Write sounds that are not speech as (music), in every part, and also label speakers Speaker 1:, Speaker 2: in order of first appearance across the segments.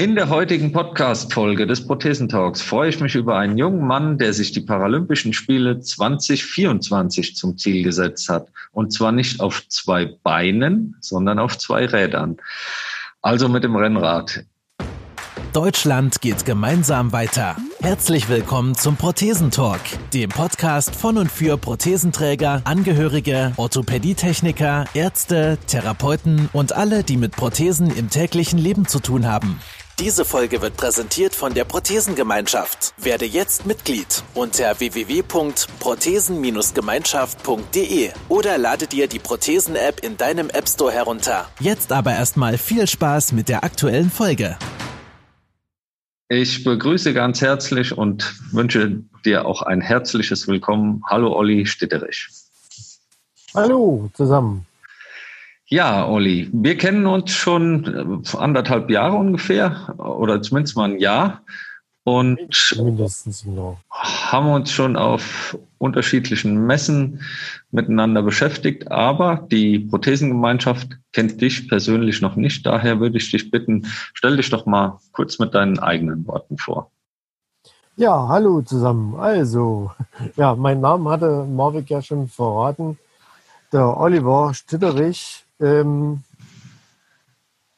Speaker 1: In der heutigen Podcast-Folge des Prothesentalks freue ich mich über einen jungen Mann, der sich die Paralympischen Spiele 2024 zum Ziel gesetzt hat. Und zwar nicht auf zwei Beinen, sondern auf zwei Rädern. Also mit dem Rennrad.
Speaker 2: Deutschland geht gemeinsam weiter. Herzlich willkommen zum Prothesentalk, dem Podcast von und für Prothesenträger, Angehörige, Orthopädietechniker, Ärzte, Therapeuten und alle, die mit Prothesen im täglichen Leben zu tun haben. Diese Folge wird präsentiert von der Prothesengemeinschaft. Werde jetzt Mitglied unter www.prothesen-gemeinschaft.de oder lade dir die Prothesen-App in deinem App Store herunter. Jetzt aber erstmal viel Spaß mit der aktuellen Folge.
Speaker 1: Ich begrüße ganz herzlich und wünsche dir auch ein herzliches Willkommen. Hallo Olli Stitterich.
Speaker 3: Hallo zusammen.
Speaker 1: Ja, Olli, wir kennen uns schon äh, anderthalb Jahre ungefähr oder zumindest mal ein Jahr und mindestens genau. haben uns schon auf unterschiedlichen Messen miteinander beschäftigt, aber die Prothesengemeinschaft kennt dich persönlich noch nicht. Daher würde ich dich bitten, stell dich doch mal kurz mit deinen eigenen Worten vor.
Speaker 3: Ja, hallo zusammen. Also, (laughs) ja, mein Name hatte Marvik ja schon verraten. Der Oliver Stitterich ähm,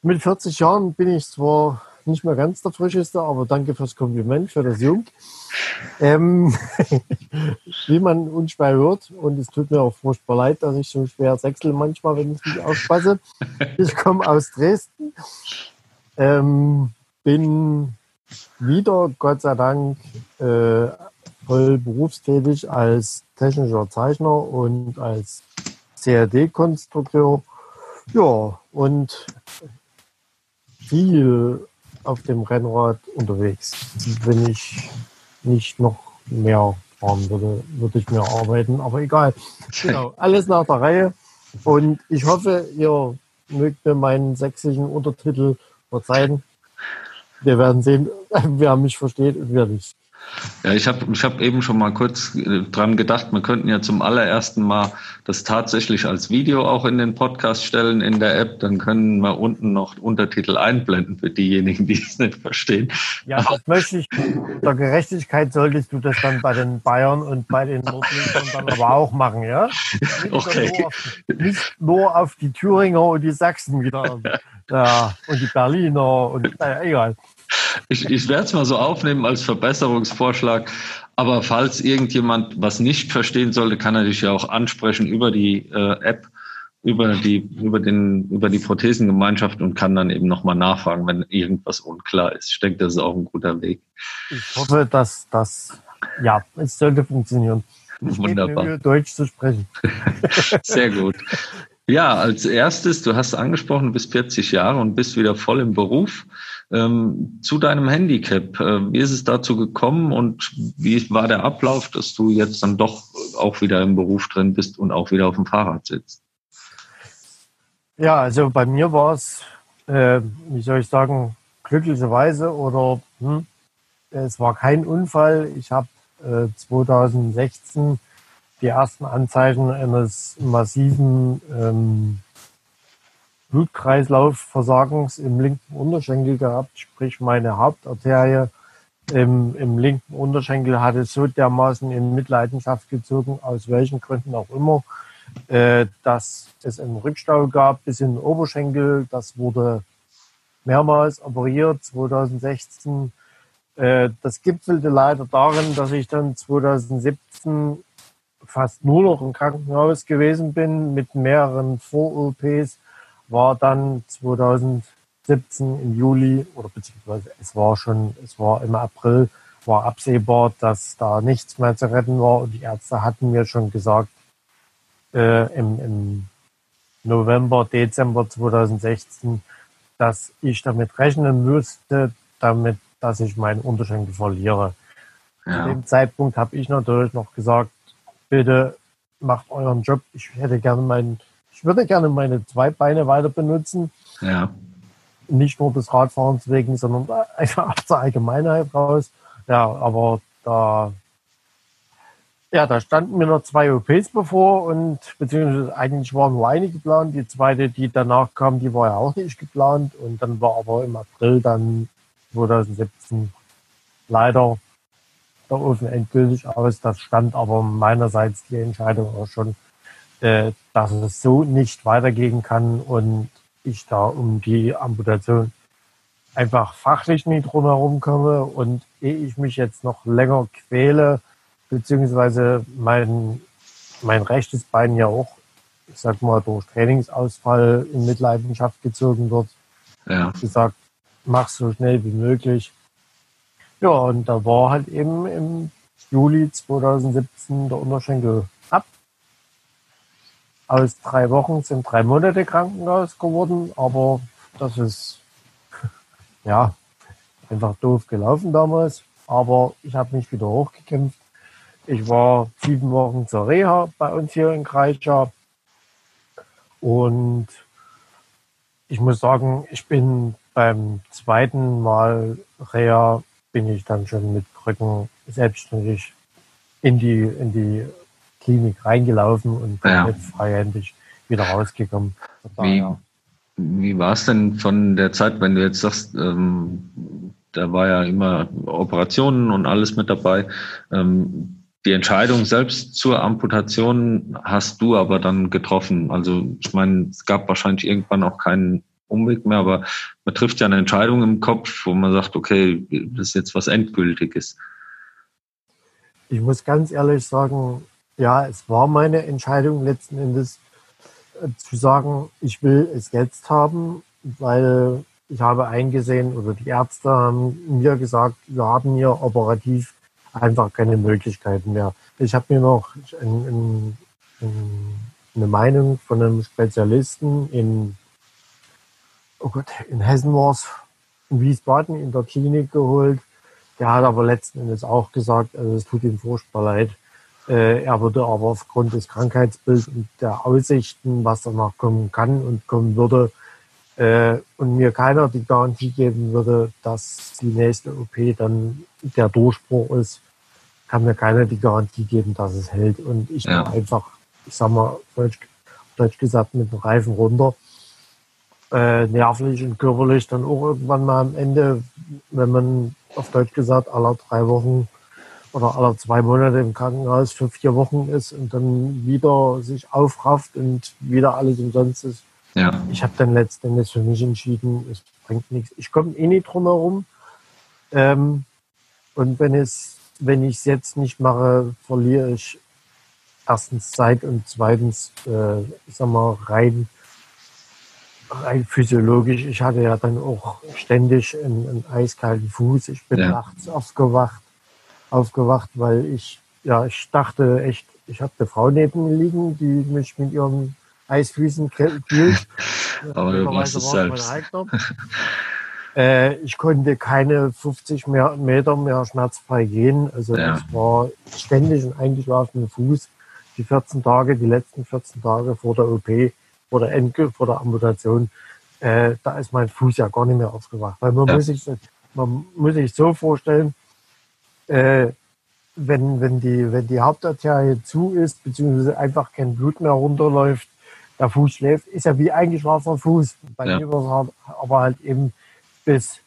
Speaker 3: mit 40 Jahren bin ich zwar nicht mehr ganz der Frischeste, aber danke fürs Kompliment, für das Jung. Ähm, (laughs) wie man unschwer hört, und es tut mir auch furchtbar leid, dass ich so schwer sechsel manchmal, wenn ich nicht aufpasse. (laughs) Ich komme aus Dresden, ähm, bin wieder, Gott sei Dank, äh, voll berufstätig als technischer Zeichner und als CAD-Konstrukteur ja, und viel auf dem Rennrad unterwegs. Wenn ich nicht noch mehr fahren würde, würde ich mehr arbeiten, aber egal. Genau, (laughs) alles nach der Reihe. Und ich hoffe, ihr mögt mir meinen sächsischen Untertitel verzeihen. Wir werden sehen, (laughs) wer mich versteht und wer nicht.
Speaker 1: Ja, ich habe ich hab eben schon mal kurz äh, dran gedacht, wir könnten ja zum allerersten Mal das tatsächlich als Video auch in den Podcast stellen in der App. Dann können wir unten noch Untertitel einblenden für diejenigen, die es nicht verstehen.
Speaker 3: Ja, das möchte ich. Der Gerechtigkeit solltest du das dann bei den Bayern und bei den Nordlichtern dann aber auch machen, ja? (laughs) Nicht
Speaker 1: okay.
Speaker 3: Nur auf, nicht nur auf die Thüringer und die Sachsen wieder. (laughs) Ja, und die Berliner und naja, egal.
Speaker 1: Ich, ich werde es mal so aufnehmen als Verbesserungsvorschlag. Aber falls irgendjemand was nicht verstehen sollte, kann er dich ja auch ansprechen über die äh, App, über die, über den, über die Prothesengemeinschaft und kann dann eben nochmal nachfragen, wenn irgendwas unklar ist. Ich denke, das ist auch ein guter Weg.
Speaker 3: Ich hoffe, dass das, ja, es sollte funktionieren.
Speaker 1: Ich Wunderbar.
Speaker 3: Mir, Deutsch zu sprechen. (laughs)
Speaker 1: Sehr gut. Ja, als erstes, du hast angesprochen, du bist 40 Jahre und bist wieder voll im Beruf. Ähm, zu deinem Handicap, äh, wie ist es dazu gekommen und wie war der Ablauf, dass du jetzt dann doch auch wieder im Beruf drin bist und auch wieder auf dem Fahrrad sitzt?
Speaker 3: Ja, also bei mir war es, äh, wie soll ich sagen, glücklicherweise oder hm, es war kein Unfall. Ich habe äh, 2016 die ersten Anzeichen eines massiven ähm, Blutkreislaufversagens im linken Unterschenkel gehabt, sprich meine Hauptarterie im, im linken Unterschenkel hatte so dermaßen in Mitleidenschaft gezogen, aus welchen Gründen auch immer, äh, dass es einen Rückstau gab bis in den Oberschenkel. Das wurde mehrmals operiert 2016. Äh, das gipfelte leider darin, dass ich dann 2017 fast nur noch im Krankenhaus gewesen bin mit mehreren Vor-OPs war dann 2017 im Juli oder beziehungsweise es war schon, es war im April, war absehbar, dass da nichts mehr zu retten war und die Ärzte hatten mir schon gesagt, äh, im, im November, Dezember 2016, dass ich damit rechnen müsste, damit, dass ich meinen Unterschenkel verliere. Ja. Zu dem Zeitpunkt habe ich natürlich noch gesagt, bitte macht euren Job. Ich hätte gerne meinen ich würde gerne meine zwei Beine weiter benutzen.
Speaker 1: Ja.
Speaker 3: Nicht nur des Radfahrens wegen, sondern (laughs) einfach zur Allgemeinheit raus. Ja, aber da, ja, da standen mir noch zwei OPs bevor und beziehungsweise eigentlich waren nur eine geplant. Die zweite, die danach kam, die war ja auch nicht geplant. Und dann war aber im April dann 2017 leider der Ofen endgültig aus. Das stand aber meinerseits die Entscheidung auch schon, äh, dass es so nicht weitergehen kann und ich da um die Amputation einfach fachlich nicht drumherum komme und ehe ich mich jetzt noch länger quäle, beziehungsweise mein, mein rechtes Bein ja auch, ich sag mal, durch Trainingsausfall in Mitleidenschaft gezogen wird, ja. gesagt, mach so schnell wie möglich. Ja, und da war halt eben im Juli 2017 der Unterschenkel. Aus drei Wochen sind drei Monate Krankenhaus geworden, aber das ist (laughs) ja einfach doof gelaufen damals. Aber ich habe mich wieder hochgekämpft. Ich war sieben Wochen zur Reha bei uns hier in Kreischa. Und ich muss sagen, ich bin beim zweiten Mal Reha bin ich dann schon mit Krücken selbstständig in die, in die Klinik reingelaufen und ja. freihändig wieder rausgekommen.
Speaker 1: Wie, wie war es denn von der Zeit, wenn du jetzt sagst, ähm, da war ja immer Operationen und alles mit dabei. Ähm, die Entscheidung selbst zur Amputation hast du aber dann getroffen. Also ich meine, es gab wahrscheinlich irgendwann auch keinen Umweg mehr, aber man trifft ja eine Entscheidung im Kopf, wo man sagt, okay, das ist jetzt was Endgültiges.
Speaker 3: Ich muss ganz ehrlich sagen, ja, es war meine Entscheidung letzten Endes äh, zu sagen, ich will es jetzt haben, weil ich habe eingesehen oder die Ärzte haben mir gesagt, wir haben hier operativ einfach keine Möglichkeiten mehr. Ich habe mir noch ein, ein, eine Meinung von einem Spezialisten in, oh Gott, in Hessen war es, in Wiesbaden in der Klinik geholt. Der hat aber letzten Endes auch gesagt, also es tut ihm furchtbar leid. Äh, er würde aber aufgrund des Krankheitsbilds und der Aussichten, was danach kommen kann und kommen würde, äh, und mir keiner die Garantie geben würde, dass die nächste OP dann der Durchbruch ist, kann mir keiner die Garantie geben, dass es hält. Und ich ja. bin einfach, ich sag mal, deutsch, deutsch gesagt, mit dem Reifen runter. Äh, nervlich und körperlich dann auch irgendwann mal am Ende, wenn man auf Deutsch gesagt alle drei Wochen oder alle zwei Monate im Krankenhaus für vier Wochen ist und dann wieder sich aufrafft und wieder alles umsonst ist, ja. Ich habe dann letztendlich für mich entschieden, es bringt nichts. Ich komme eh nicht drum herum. Ähm, und wenn es, wenn ich es jetzt nicht mache, verliere ich erstens Zeit und zweitens, äh, ich sag mal, rein, rein physiologisch. Ich hatte ja dann auch ständig einen, einen eiskalten Fuß. Ich bin ja. nachts aufgewacht, aufgewacht, weil ich, ja, ich dachte echt, ich habe eine Frau neben mir liegen, die mich mit ihrem Eisfüßen kühlt. (laughs)
Speaker 1: Aber du machst es selbst.
Speaker 3: Äh, ich konnte keine 50 mehr, Meter mehr schmerzfrei gehen. Also ja. das war ständig ein eingeschlafener Fuß. Die 14 Tage, die letzten 14 Tage vor der OP, vor der Endge, vor der Amputation, äh, da ist mein Fuß ja gar nicht mehr aufgewacht. Weil man ja. muss sich, man muss sich so vorstellen, äh, wenn, wenn die, wenn die Hauptarterie zu ist, beziehungsweise einfach kein Blut mehr runterläuft, der Fuß schläft, ist ja wie eingeschlafener Fuß. Bei ja. mir war es halt, aber halt eben bis,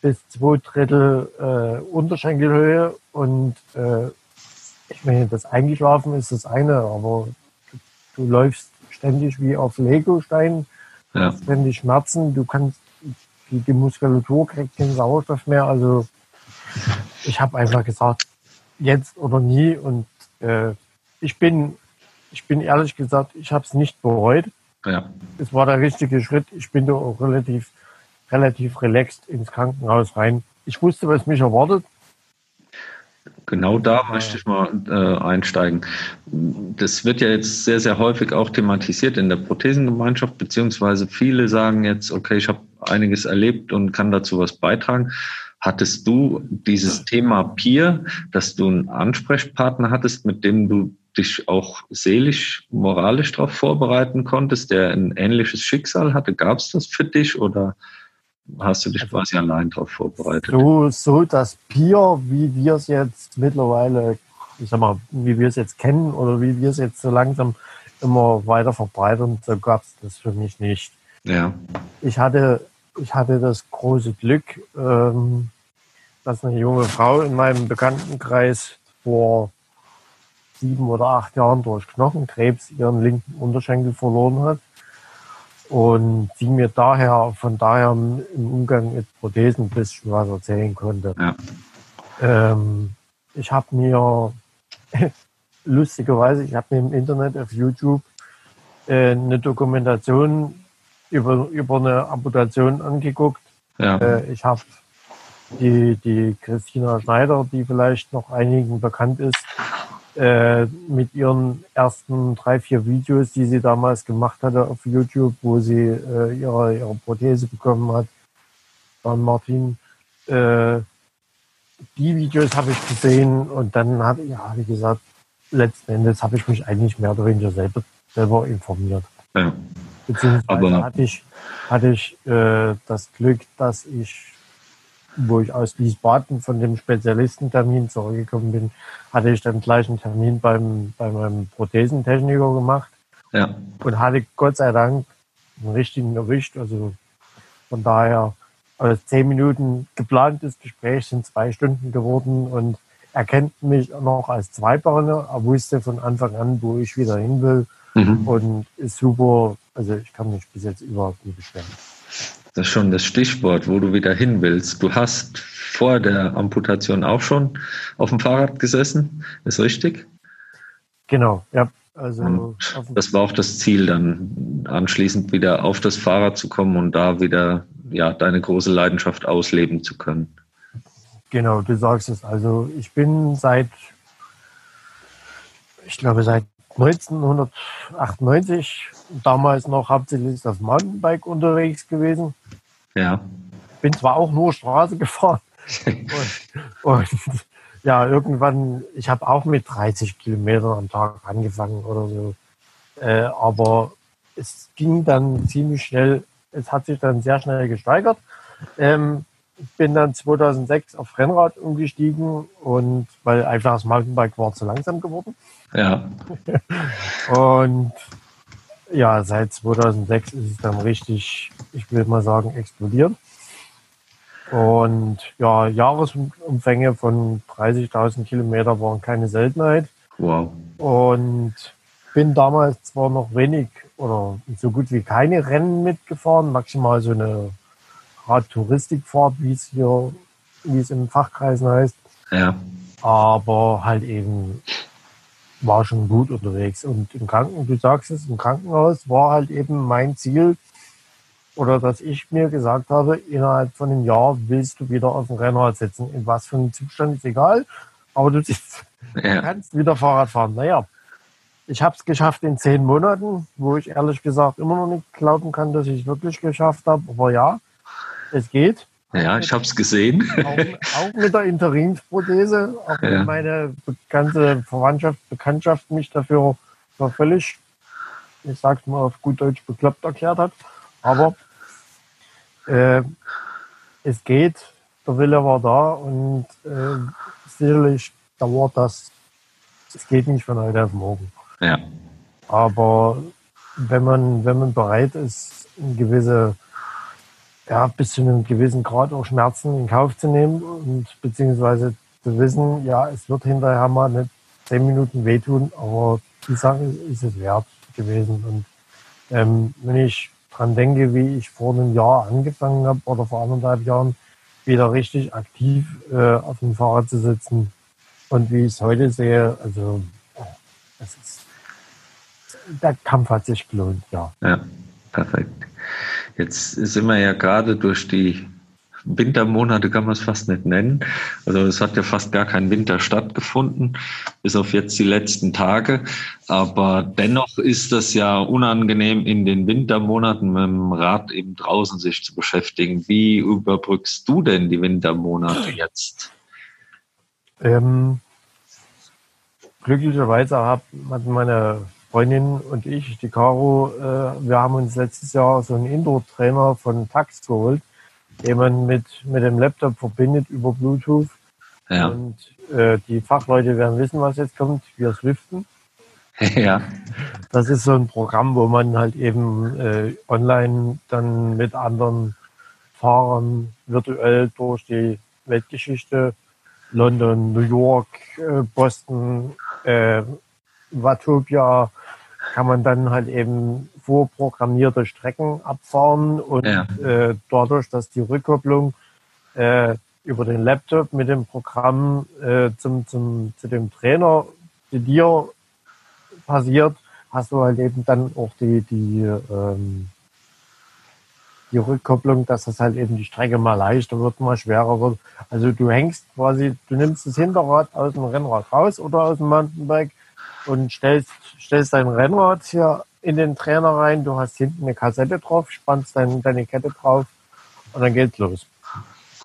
Speaker 3: bis zwei Drittel äh, Unterschenkelhöhe und äh, ich meine, das Eingeschlafen ist das eine, aber du, du läufst ständig wie auf Legostein, ja. ständig Schmerzen, du kannst, die, die Muskulatur kriegt keinen Sauerstoff mehr, also ich habe einfach gesagt, jetzt oder nie und äh, ich bin ich bin ehrlich gesagt, ich habe es nicht bereut. Ja. Es war der richtige Schritt. Ich bin da auch relativ, relativ relaxed ins Krankenhaus rein. Ich wusste, was mich erwartet.
Speaker 1: Genau da möchte ich mal äh, einsteigen. Das wird ja jetzt sehr, sehr häufig auch thematisiert in der Prothesengemeinschaft, beziehungsweise viele sagen jetzt, okay, ich habe einiges erlebt und kann dazu was beitragen. Hattest du dieses Thema Peer, dass du einen Ansprechpartner hattest, mit dem du dich auch seelisch, moralisch darauf vorbereiten konntest, der ein ähnliches Schicksal hatte? Gab es das für dich oder hast du dich also, quasi allein darauf vorbereitet?
Speaker 3: So, so das Peer, wie wir es jetzt mittlerweile, ich sag mal, wie wir es jetzt kennen oder wie wir es jetzt so langsam immer weiter verbreitern, so gab es das für mich nicht. Ja. Ich hatte ich hatte das große Glück, ähm, dass eine junge Frau in meinem Bekanntenkreis vor sieben oder acht Jahren durch Knochenkrebs ihren linken Unterschenkel verloren hat und sie mir daher von daher im Umgang mit Prothesen ein bisschen was erzählen konnte. Ja. Ähm, ich habe mir (laughs) lustigerweise, ich habe mir im Internet auf YouTube äh, eine Dokumentation über, über eine Amputation angeguckt. Ja. Äh, ich habe die, die Christina Schneider, die vielleicht noch einigen bekannt ist, äh, mit ihren ersten drei, vier Videos, die sie damals gemacht hatte auf YouTube, wo sie äh, ihre, ihre Prothese bekommen hat, dann Martin. Äh, die Videos habe ich gesehen und dann habe ich, ja, wie gesagt, letzten Endes habe ich mich eigentlich mehr oder weniger selber, selber informiert. Ja. Beziehungsweise Aber hatte ich, hatte ich äh, das Glück, dass ich wo ich aus Wiesbaden von dem Spezialistentermin zurückgekommen bin, hatte ich dann gleich einen Termin beim, bei meinem Prothesentechniker gemacht. Ja. Und hatte Gott sei Dank einen richtigen erwischt. Also von daher, aus zehn Minuten geplantes Gespräch sind zwei Stunden geworden und er kennt mich noch als Zweibeiner. Er wusste von Anfang an, wo ich wieder hin will. Mhm. Und ist super. Also ich kann mich bis jetzt überhaupt nicht beschweren.
Speaker 1: Das ist schon das Stichwort, wo du wieder hin willst. Du hast vor der Amputation auch schon auf dem Fahrrad gesessen, ist richtig?
Speaker 3: Genau, ja.
Speaker 1: Also das war auch das Ziel, dann anschließend wieder auf das Fahrrad zu kommen und da wieder ja, deine große Leidenschaft ausleben zu können.
Speaker 3: Genau, du sagst es. Also ich bin seit, ich glaube seit 1998 damals noch hauptsächlich das Mountainbike unterwegs gewesen. Ja. Bin zwar auch nur Straße (laughs) gefahren. und, und, ja, irgendwann, ich habe auch mit 30 Kilometern am Tag angefangen oder so. Äh, aber es ging dann ziemlich schnell, es hat sich dann sehr schnell gesteigert. Ähm, bin dann 2006 auf Rennrad umgestiegen und weil einfach das Mountainbike war zu langsam geworden. Ja. (laughs) und ja, seit 2006 ist es dann richtig, ich will mal sagen, explodiert. Und ja, Jahresumfänge von 30.000 Kilometer waren keine Seltenheit. Wow. Und bin damals zwar noch wenig oder so gut wie keine Rennen mitgefahren, maximal so eine Radtouristikfahrt, wie es hier, wie es im Fachkreisen heißt. Ja. Aber halt eben war schon gut unterwegs. Und im Kranken, du sagst es, im Krankenhaus war halt eben mein Ziel, oder dass ich mir gesagt habe, innerhalb von einem Jahr willst du wieder auf dem Rennrad sitzen. In was für einem Zustand ist egal, aber du ja. kannst wieder Fahrrad fahren. Naja, ich habe es geschafft in zehn Monaten, wo ich ehrlich gesagt immer noch nicht glauben kann, dass ich es wirklich geschafft habe. Aber ja, es geht.
Speaker 1: Ja, ich habe es gesehen.
Speaker 3: Auch, auch, mit der Interimsprothese, auch ja. wenn meine ganze Verwandtschaft, Bekanntschaft mich dafür für völlig, ich sag's mal auf gut Deutsch, bekloppt erklärt hat. Aber äh, es geht, der Wille war da und äh, sicherlich dauert das, es geht nicht von heute auf morgen. Ja. Aber wenn man, wenn man bereit ist, eine gewisse ja, bis zu einem gewissen Grad auch Schmerzen in Kauf zu nehmen und beziehungsweise zu wissen, ja, es wird hinterher mal nicht zehn Minuten wehtun, aber die Sache ist es wert gewesen. Und ähm, wenn ich dran denke, wie ich vor einem Jahr angefangen habe oder vor anderthalb Jahren wieder richtig aktiv äh, auf dem Fahrrad zu sitzen und wie ich es heute sehe, also es ist, der Kampf hat sich gelohnt, ja.
Speaker 1: Ja, perfekt. Jetzt sind wir ja gerade durch die Wintermonate, kann man es fast nicht nennen. Also es hat ja fast gar kein Winter stattgefunden, bis auf jetzt die letzten Tage. Aber dennoch ist das ja unangenehm, in den Wintermonaten mit dem Rad eben draußen sich zu beschäftigen. Wie überbrückst du denn die Wintermonate jetzt?
Speaker 3: Ähm, glücklicherweise hat meine Freundin und ich, die Caro, äh, wir haben uns letztes Jahr so einen Indoor-Trainer von Tax geholt, den man mit, mit dem Laptop verbindet über Bluetooth. Ja. Und äh, die Fachleute werden wissen, was jetzt kommt. Wir Swiften. (laughs) Ja. Das ist so ein Programm, wo man halt eben äh, online dann mit anderen fahren virtuell durch die Weltgeschichte. London, New York, äh, Boston, äh, Watopia kann man dann halt eben vorprogrammierte Strecken abfahren und ja. äh, dadurch, dass die Rückkopplung äh, über den Laptop mit dem Programm äh, zum, zum, zu dem Trainer zu dir passiert, hast du halt eben dann auch die, die, ähm, die Rückkopplung, dass das halt eben die Strecke mal leichter wird, mal schwerer wird. Also du hängst quasi, du nimmst das Hinterrad aus dem Rennrad raus oder aus dem Mountainbike und stellst, stellst dein Rennrad hier in den Trainer rein. Du hast hinten eine Kassette drauf, spannst dein, deine Kette drauf und dann geht's los.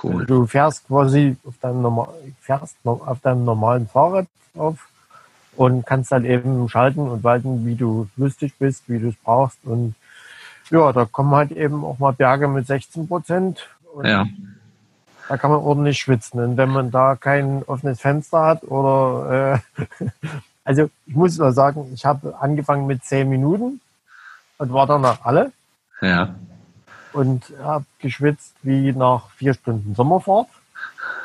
Speaker 3: Cool. Du fährst quasi auf deinem, fährst auf deinem normalen Fahrrad auf und kannst dann eben schalten und walten, wie du lustig bist, wie du es brauchst. Und ja, da kommen halt eben auch mal Berge mit 16 Prozent. Ja. Da kann man ordentlich schwitzen. Und wenn man da kein offenes Fenster hat oder äh, (laughs) also ich muss nur sagen, ich habe angefangen mit 10 Minuten und war danach alle.
Speaker 1: Ja.
Speaker 3: Und habe geschwitzt wie nach vier Stunden Sommerfahrt.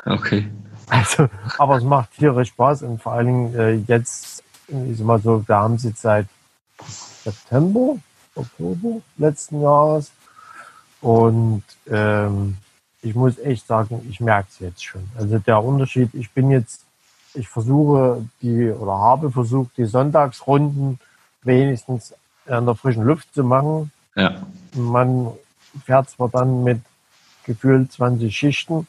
Speaker 1: Okay.
Speaker 3: Also, aber es macht tierisch Spaß und vor allen Dingen äh, jetzt, ich sag mal so, wir haben es jetzt seit September, Oktober letzten Jahres und ähm, ich muss echt sagen, ich merke es jetzt schon. Also der Unterschied, ich bin jetzt, ich versuche die oder habe versucht, die Sonntagsrunden wenigstens in der frischen Luft zu machen.
Speaker 1: Ja.
Speaker 3: Man fährt zwar dann mit gefühlt 20 Schichten,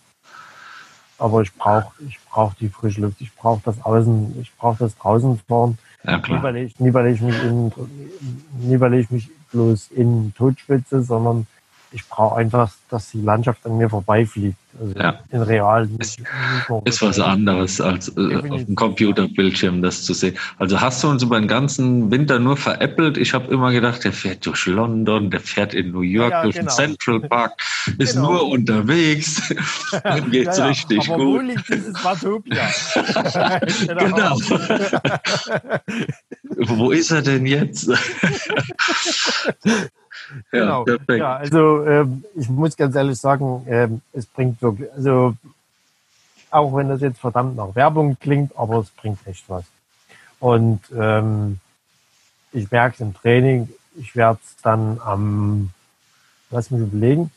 Speaker 3: aber ich brauche ich brauch die frische Luft, ich brauche das Außen, ich brauche das draußen fahren. Ja. Nie, weil ich, nie, weil ich mich in, nie, weil ich mich bloß in Totschwitze, sondern ich brauche einfach, dass die Landschaft an mir vorbeifliegt.
Speaker 1: Also ja.
Speaker 3: in real.
Speaker 1: Ist, ist was anderes als äh, auf dem Computerbildschirm das zu sehen. Also hast du uns über den ganzen Winter nur veräppelt? Ich habe immer gedacht, der fährt durch London, der fährt in New York ja, durch genau. den Central Park, (laughs) ist genau. nur unterwegs. (laughs) Dann geht's ja, richtig Aber gut. Wo liegt dieses Watopia? (laughs) genau. wo ist er denn jetzt?
Speaker 3: Genau. Ja, ja also ähm, ich muss ganz ehrlich sagen, ähm, es bringt wirklich, also auch wenn das jetzt verdammt nach Werbung klingt, aber es bringt echt was. Und ähm, ich merke es im Training, ich werde es dann am, lass mich überlegen,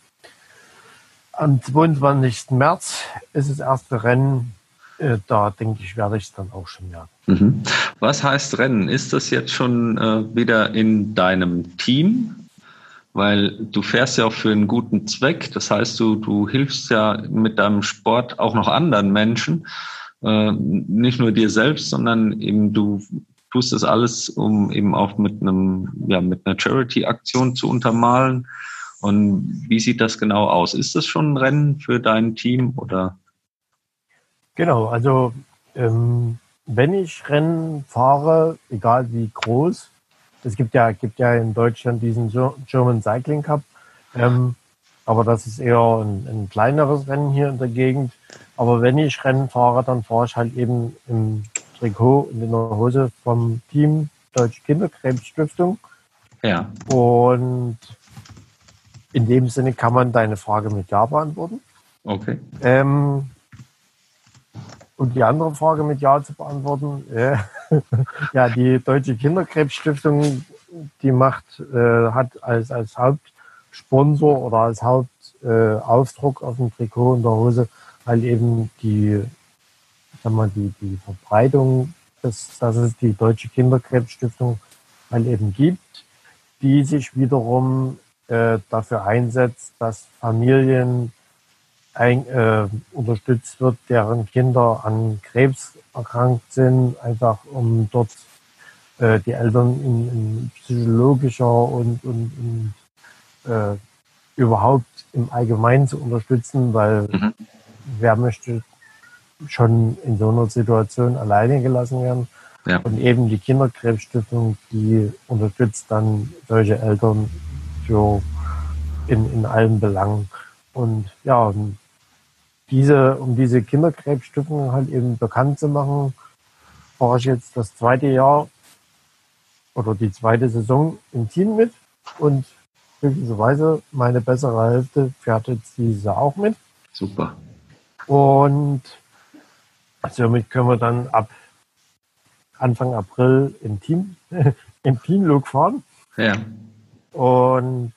Speaker 3: am 22. März ist das erste Rennen. Äh, da denke ich, werde ich es dann auch schon merken.
Speaker 1: Mhm. Was heißt Rennen? Ist das jetzt schon äh, wieder in deinem Team? Weil du fährst ja auch für einen guten Zweck. Das heißt, du, du hilfst ja mit deinem Sport auch noch anderen Menschen, äh, nicht nur dir selbst, sondern eben du tust das alles, um eben auch mit einem, ja, mit einer Charity-Aktion zu untermalen. Und wie sieht das genau aus? Ist das schon ein Rennen für dein Team oder?
Speaker 3: Genau, also ähm, wenn ich Rennen fahre, egal wie groß, es gibt ja, gibt ja in Deutschland diesen German Cycling Cup. Ähm, aber das ist eher ein, ein, kleineres Rennen hier in der Gegend. Aber wenn ich Rennen fahre, dann fahre ich halt eben im Trikot und in der Hose vom Team Deutsche Kinderkrebsstiftung.
Speaker 1: Ja.
Speaker 3: Und in dem Sinne kann man deine Frage mit Ja beantworten.
Speaker 1: Okay.
Speaker 3: Ähm, und die andere Frage mit Ja zu beantworten, äh, (laughs) ja, die Deutsche Kinderkrebsstiftung, die macht, äh, hat als, als Hauptsponsor oder als Hauptaufdruck äh, auf dem Trikot und der Hose halt eben die, sag mal, die, die Verbreitung, dass, dass es die Deutsche Kinderkrebsstiftung halt eben gibt, die sich wiederum äh, dafür einsetzt, dass Familien ein, äh, unterstützt wird, deren Kinder an Krebs erkrankt sind, einfach um dort äh, die Eltern in, in psychologischer und, und, und äh, überhaupt im Allgemeinen zu unterstützen, weil mhm. wer möchte schon in so einer Situation alleine gelassen werden. Ja. Und eben die Kinderkrebsstiftung, die unterstützt dann solche Eltern für in, in allen Belangen. Und ja, und diese, um diese Kinderkrebsstiftung halt eben bekannt zu machen, fahre ich jetzt das zweite Jahr oder die zweite Saison im Team mit und glücklicherweise meine bessere Hälfte fährt jetzt dieses Jahr auch mit.
Speaker 1: Super.
Speaker 3: Und somit können wir dann ab Anfang April im Team, (laughs) im Teamlook fahren.
Speaker 1: Ja.
Speaker 3: Und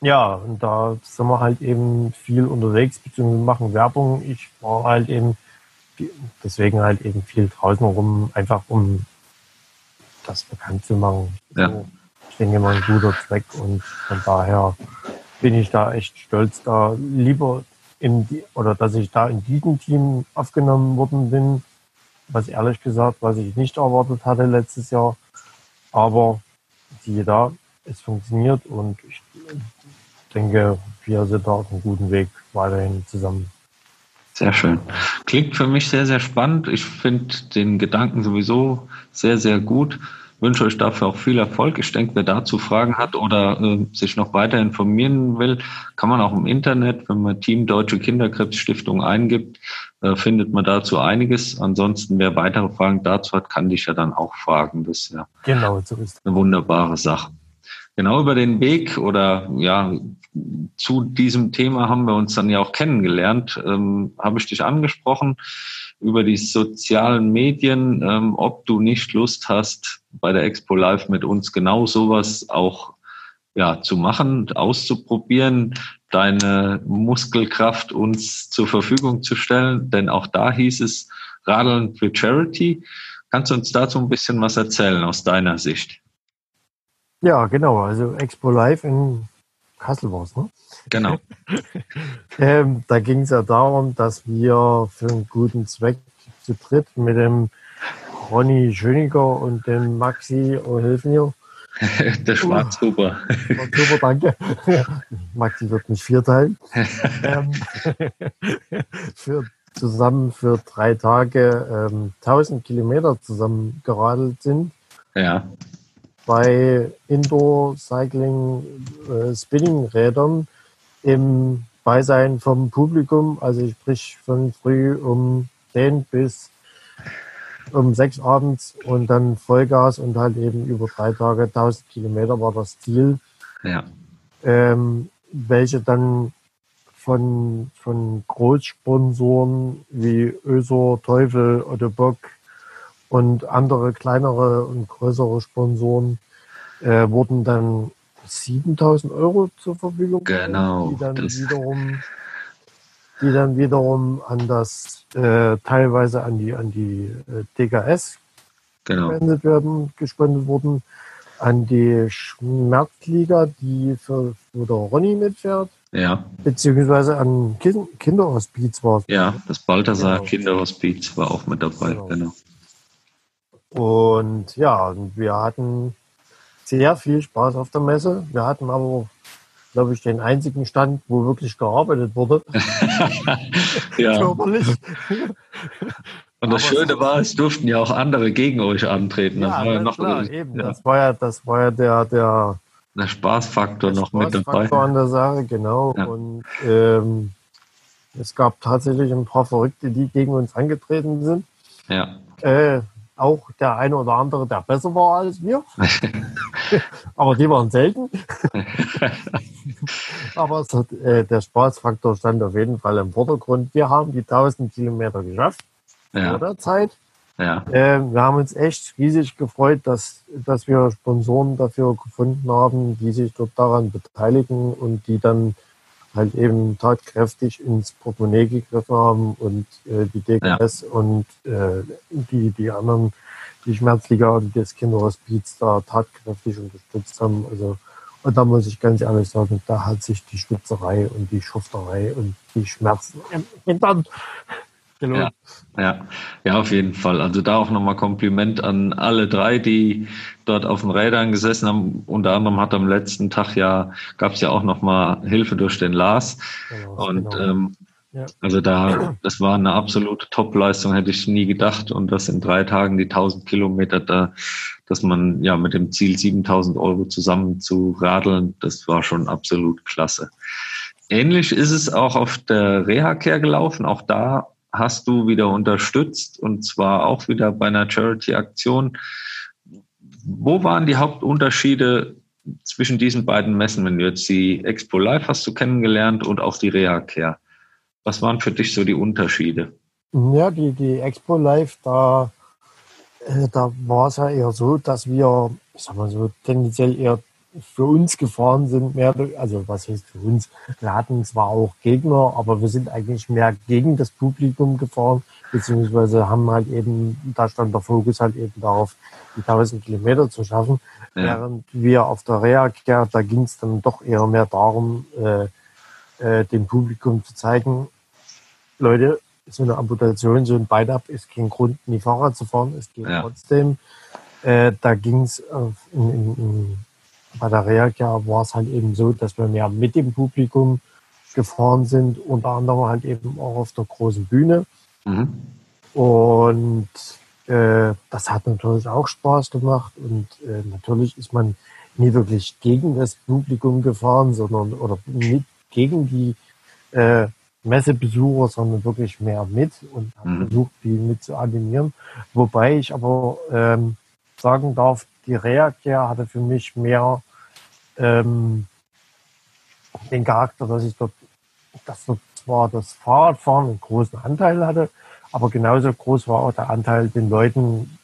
Speaker 3: ja, und da sind wir halt eben viel unterwegs, beziehungsweise machen Werbung. Ich war halt eben, deswegen halt eben viel draußen rum, einfach um das bekannt zu machen.
Speaker 1: Ja.
Speaker 3: So, ich denke mal ein guter Zweck und von daher bin ich da echt stolz, da lieber in die, oder dass ich da in diesem Team aufgenommen worden bin, was ehrlich gesagt, was ich nicht erwartet hatte letztes Jahr. Aber siehe da, es funktioniert und ich denke, wir sind da auf einem guten Weg weiterhin zusammen.
Speaker 1: Sehr schön. Klingt für mich sehr, sehr spannend. Ich finde den Gedanken sowieso sehr, sehr gut. Wünsche euch dafür auch viel Erfolg. Ich denke, wer dazu Fragen hat oder äh, sich noch weiter informieren will, kann man auch im Internet, wenn man Team Deutsche Kinderkrebsstiftung eingibt, äh, findet man dazu einiges. Ansonsten, wer weitere Fragen dazu hat, kann dich ja dann auch fragen. Das ist ja
Speaker 3: genau, so ist
Speaker 1: eine wunderbare Sache. Genau über den Weg oder ja, zu diesem Thema haben wir uns dann ja auch kennengelernt. Ähm, Habe ich dich angesprochen über die sozialen Medien, ähm, ob du nicht Lust hast, bei der Expo Live mit uns genau sowas auch ja, zu machen, auszuprobieren, deine Muskelkraft uns zur Verfügung zu stellen. Denn auch da hieß es Radeln für Charity. Kannst du uns dazu ein bisschen was erzählen aus deiner Sicht?
Speaker 3: Ja, genau. Also Expo Live in Kassel war es, ne?
Speaker 1: Genau. (laughs)
Speaker 3: ähm, da ging es ja darum, dass wir für einen guten Zweck zu dritt mit dem Ronny Schöniger und dem Maxi, oh, hilf mir.
Speaker 1: Der Schwarzhuber.
Speaker 3: Schwarzhuber, danke. (laughs) Maxi wird mich vierteilen. (laughs) ähm, für, zusammen für drei Tage ähm, 1000 Kilometer zusammen geradelt sind.
Speaker 1: Ja
Speaker 3: bei Indoor-Cycling-Spinning-Rädern äh, im Beisein vom Publikum, also sprich von früh um 10 bis um 6 abends und dann Vollgas und halt eben über drei Tage 1000 Kilometer war das Ziel.
Speaker 1: Ja.
Speaker 3: Ähm, welche dann von, von Großsponsoren wie Öser, Teufel, Otto Bock, und andere kleinere und größere Sponsoren äh, wurden dann 7000 Euro zur Verfügung
Speaker 1: genau,
Speaker 3: die dann wiederum die dann wiederum an das äh, teilweise an die an die äh, DKS
Speaker 1: genau.
Speaker 3: gespendet werden gespendet wurden an die Schmerzliga die für wo der Ronny mitfährt
Speaker 1: ja
Speaker 3: beziehungsweise an kind Kinderhospiz war
Speaker 1: ja das Balthasar genau. Kinderhospiz war auch mit dabei genau. genau.
Speaker 3: Und ja, wir hatten sehr viel Spaß auf der Messe. Wir hatten aber, glaube ich, den einzigen Stand, wo wirklich gearbeitet wurde. (laughs)
Speaker 1: ja. Körperlich. (laughs) Und das aber Schöne war, es durften ja auch andere gegen euch antreten.
Speaker 3: Das ja, war ja noch klar, eben. Ja. Das war ja, das war ja der, der,
Speaker 1: der Spaßfaktor der noch Spaßfaktor mit dabei.
Speaker 3: Spaßfaktor an der Sache, genau. Ja. Und ähm, es gab tatsächlich ein paar Verrückte, die gegen uns angetreten sind.
Speaker 1: Ja.
Speaker 3: Äh, auch der eine oder andere, der besser war als wir. (laughs) Aber die waren selten. (laughs) Aber hat, äh, der Spaßfaktor stand auf jeden Fall im Vordergrund. Wir haben die 1000 Kilometer geschafft
Speaker 1: ja.
Speaker 3: vor der Zeit.
Speaker 1: Ja.
Speaker 3: Äh, wir haben uns echt riesig gefreut, dass, dass wir Sponsoren dafür gefunden haben, die sich dort daran beteiligen und die dann halt eben tatkräftig ins Portemonnaie gegriffen haben und äh, die DKS ja. und äh, die, die anderen, die Schmerzliga und das Kinderhospiz da tatkräftig unterstützt haben. Also, und da muss ich ganz ehrlich sagen, da hat sich die Schwitzerei und die Schufterei und die Schmerzen im Hintern
Speaker 1: ja, ja, ja, auf jeden Fall. Also da auch nochmal Kompliment an alle drei, die dort auf den Rädern gesessen haben. Unter anderem hat am letzten Tag ja, gab es ja auch nochmal Hilfe durch den Lars. Genau, und genau. ähm, ja. also da, das war eine absolute Topleistung, hätte ich nie gedacht. Und das in drei Tagen die 1000 Kilometer da, dass man ja mit dem Ziel 7000 Euro zusammen zu radeln, das war schon absolut klasse. Ähnlich ist es auch auf der Reha-Care gelaufen. Auch da hast du wieder unterstützt und zwar auch wieder bei einer Charity-Aktion. Wo waren die Hauptunterschiede zwischen diesen beiden Messen, wenn du jetzt die Expo Live hast du kennengelernt und auch die Reha-Care. Was waren für dich so die Unterschiede?
Speaker 3: Ja, die, die Expo Live, da, äh, da war es ja eher so, dass wir, ich sag mal so, tendenziell eher für uns gefahren sind, mehr, also was heißt für uns? Wir hatten zwar auch Gegner, aber wir sind eigentlich mehr gegen das Publikum gefahren, beziehungsweise haben halt eben, da stand der Fokus halt eben darauf, die 1000 Kilometer zu schaffen. Ja. Während wir auf der Reha-Care, da ging es dann doch eher mehr darum, äh, äh, dem Publikum zu zeigen, Leute, so eine Amputation, so ein Bein ab ist kein Grund, nie Fahrrad zu fahren, es geht ja. trotzdem. Äh, da ging es in, in, in bei der Reha war es halt eben so, dass wir mehr mit dem Publikum gefahren sind, unter anderem halt eben auch auf der großen Bühne. Mhm. Und äh, das hat natürlich auch Spaß gemacht und äh, natürlich ist man nie wirklich gegen das Publikum gefahren, sondern oder nicht gegen die äh, Messebesucher, sondern wirklich mehr mit und mhm. versucht, die mit zu animieren. Wobei ich aber ähm, sagen darf, die Reaktion hatte für mich mehr ähm, den Charakter, dass ich dort, dass dort zwar das Fahrradfahren einen großen Anteil hatte, aber genauso groß war auch der Anteil den Leuten,